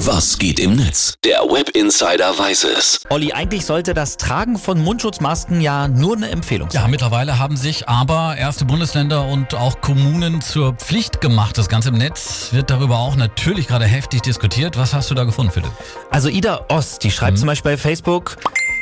Was geht im Netz? Der Web Insider weiß es. Olli, eigentlich sollte das Tragen von Mundschutzmasken ja nur eine Empfehlung sein. Ja, mittlerweile haben sich aber erste Bundesländer und auch Kommunen zur Pflicht gemacht. Das Ganze im Netz wird darüber auch natürlich gerade heftig diskutiert. Was hast du da gefunden, Philipp? Also Ida Ost, die schreibt zum Beispiel bei Facebook,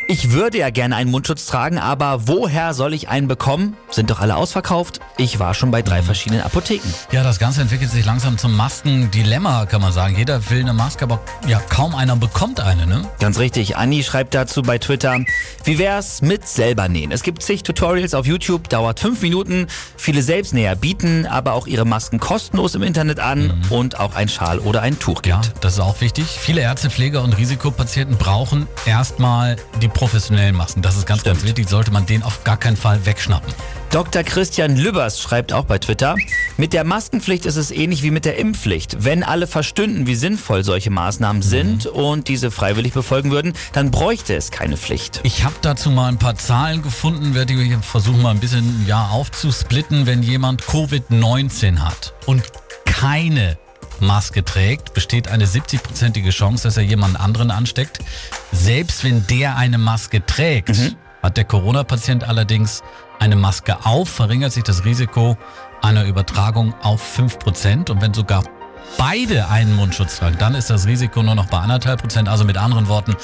ich würde ja gerne einen Mundschutz tragen, aber woher soll ich einen bekommen? Sind doch alle ausverkauft. Ich war schon bei drei verschiedenen Apotheken. Ja, das Ganze entwickelt sich langsam zum Maskendilemma, kann man sagen. Jeder will eine Maske, aber ja, kaum einer bekommt eine, ne? Ganz richtig. Anni schreibt dazu bei Twitter, wie wär's mit selber nähen? Es gibt zig Tutorials auf YouTube, dauert fünf Minuten. Viele Selbstnäher bieten aber auch ihre Masken kostenlos im Internet an und auch ein Schal oder ein Tuch gibt. Ja, das ist auch wichtig. Viele Ärzte, Pfleger und Risikopatienten brauchen erstmal die professionellen Masken. Das ist ganz, ganz Stimmt. wichtig. Sollte man den auf gar keinen Fall wegschnappen. Dr. Christian Lübbers schreibt auch bei Twitter, mit der Maskenpflicht ist es ähnlich wie mit der Impfpflicht. Wenn alle verstünden, wie sinnvoll solche Maßnahmen sind und diese freiwillig befolgen würden, dann bräuchte es keine Pflicht. Ich habe dazu mal ein paar Zahlen gefunden, werde ich versuchen mal ein bisschen ja, aufzusplitten. Wenn jemand Covid-19 hat und keine Maske trägt, besteht eine 70-prozentige Chance, dass er jemanden anderen ansteckt. Selbst wenn der eine Maske trägt, hat der Corona-Patient allerdings eine Maske auf, verringert sich das Risiko einer Übertragung auf 5%. Und wenn sogar beide einen Mundschutz tragen, dann ist das Risiko nur noch bei anderthalb Prozent. Also mit anderen Worten,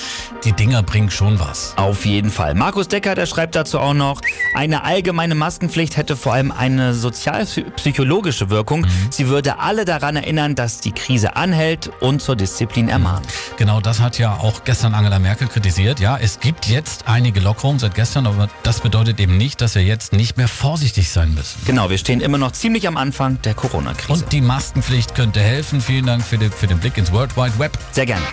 die Dinger bringen schon was. Auf jeden Fall. Markus Decker, der schreibt dazu auch noch, eine allgemeine Maskenpflicht hätte vor allem eine sozialpsychologische Wirkung. Sie würde alle daran erinnern, dass die Krise anhält und zur Disziplin ermahnen. Genau das hat ja auch gestern Angela Merkel kritisiert. Ja, es gibt jetzt einige Lockerungen seit gestern, aber das bedeutet eben nicht, dass wir jetzt nicht mehr vorsichtig sein müssen. Genau, wir stehen immer noch ziemlich am Anfang der Corona-Krise. Und die Maskenpflicht könnte helfen. Vielen Dank den, für den Blick ins World Wide Web. Sehr gerne.